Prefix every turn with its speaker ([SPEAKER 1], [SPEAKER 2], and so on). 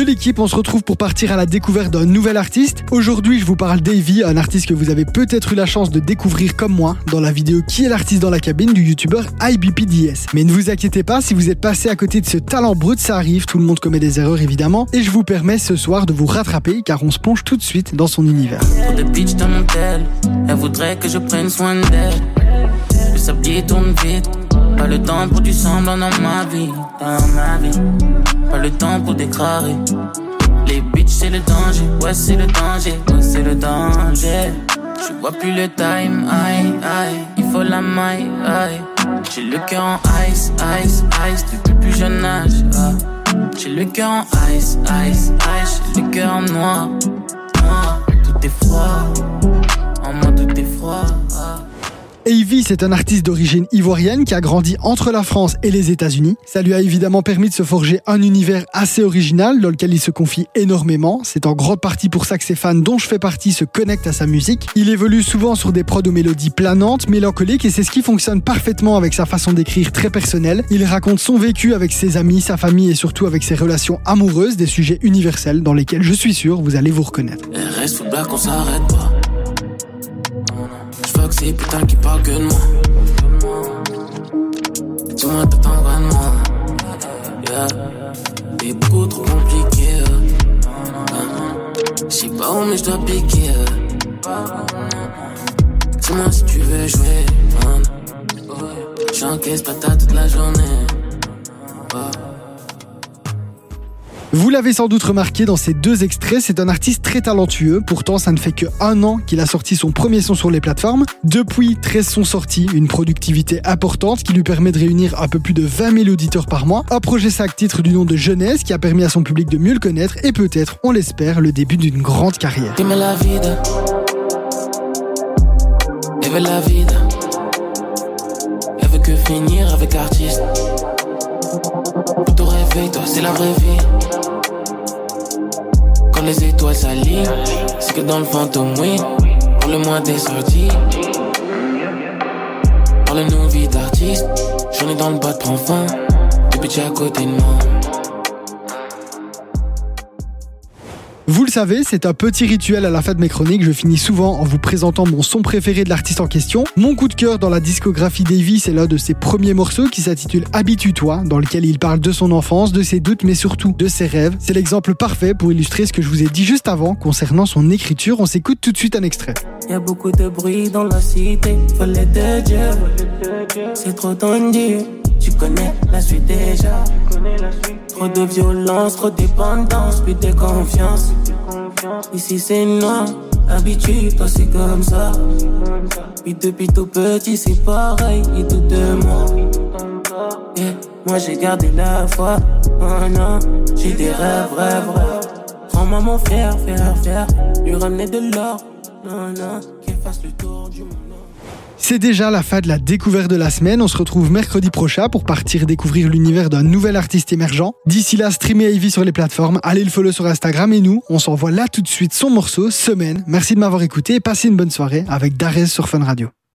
[SPEAKER 1] Yo l'équipe, on se retrouve pour partir à la découverte d'un nouvel artiste. Aujourd'hui, je vous parle d'Avy, un artiste que vous avez peut-être eu la chance de découvrir comme moi dans la vidéo Qui est l'artiste dans la cabine du youtubeur IBPDS. Mais ne vous inquiétez pas, si vous êtes passé à côté de ce talent brut, ça arrive, tout le monde commet des erreurs évidemment, et je vous permets ce soir de vous rattraper car on se plonge tout de suite dans son univers.
[SPEAKER 2] tourne vite, pas le temps pour du dans ma vie. Pas le temps pour déclarer. Les bitches, c'est le danger. Ouais, c'est le danger. Ouais, c'est le danger. Je vois plus le time. Aïe, aïe. Il faut la maille. Aïe. J'ai le cœur en ice, ice, ice. Depuis plus jeune âge. Ah. J'ai le cœur en ice, ice, ice. J'ai le cœur en noir. noir. Tout est froid. En moi, tout est froid.
[SPEAKER 1] Avy, c'est un artiste d'origine ivoirienne qui a grandi entre la France et les États-Unis. Ça lui a évidemment permis de se forger un univers assez original dans lequel il se confie énormément. C'est en grande partie pour ça que ses fans, dont je fais partie, se connectent à sa musique. Il évolue souvent sur des prods aux mélodies planantes, mélancoliques et c'est ce qui fonctionne parfaitement avec sa façon d'écrire très personnelle. Il raconte son vécu avec ses amis, sa famille et surtout avec ses relations amoureuses, des sujets universels dans lesquels je suis sûr vous allez vous reconnaître.
[SPEAKER 2] S'arrête pas que c'est putain qui parle que de moi. Dis-moi t'attends moi. Yeah. T'es beaucoup trop compliqué. Je sais pas où mais je dois piquer. Dis-moi si tu veux jouer. J'encaisse ta toute la journée.
[SPEAKER 1] Vous l'avez sans doute remarqué dans ces deux extraits, c'est un artiste très talentueux. Pourtant, ça ne fait que un an qu'il a sorti son premier son sur les plateformes. Depuis, 13 sons sortis, une productivité importante qui lui permet de réunir un peu plus de 20 000 auditeurs par mois. Un projet sac titre du nom de Jeunesse qui a permis à son public de mieux le connaître et peut-être, on l'espère, le début d'une grande carrière.
[SPEAKER 2] Ton réveil, toi, c'est la vraie vie les étoiles s'alignent, c'est que dans le fantôme, oui. Parle-moi des sorties. Parle-nous vie d'artiste. J'en ai dans le bas de prends fin. Depuis à côté de moi.
[SPEAKER 1] Vous le savez, c'est un petit rituel à la fin de mes chroniques. Je finis souvent en vous présentant mon son préféré de l'artiste en question. Mon coup de cœur dans la discographie d'Evie, c'est l'un de ses premiers morceaux qui s'intitule Habitue-toi, dans lequel il parle de son enfance, de ses doutes, mais surtout de ses rêves. C'est l'exemple parfait pour illustrer ce que je vous ai dit juste avant concernant son écriture. On s'écoute tout de suite un extrait.
[SPEAKER 2] Y a beaucoup de bruit dans la cité, c'est trop tendu. Connais la suite déjà. Trop de violence, trop de dépendance, plus de confiance. Ici c'est noir, habitude, c'est comme ça. Puis depuis tout petit c'est pareil, et tout de moi. Moi j'ai gardé la foi, oh non, j'ai des rêves, rêves, rêves. Rends-moi mon fier, fier, fier, lui ramener de l'or, non, non, qu'il fasse le tour du monde.
[SPEAKER 1] C'est déjà la fin de la découverte de la semaine. On se retrouve mercredi prochain pour partir découvrir l'univers d'un nouvel artiste émergent. D'ici là, streamez Ivy sur les plateformes, allez le follow sur Instagram et nous, on s'envoie là tout de suite son morceau, Semaine. Merci de m'avoir écouté et passez une bonne soirée avec Darès sur Fun Radio.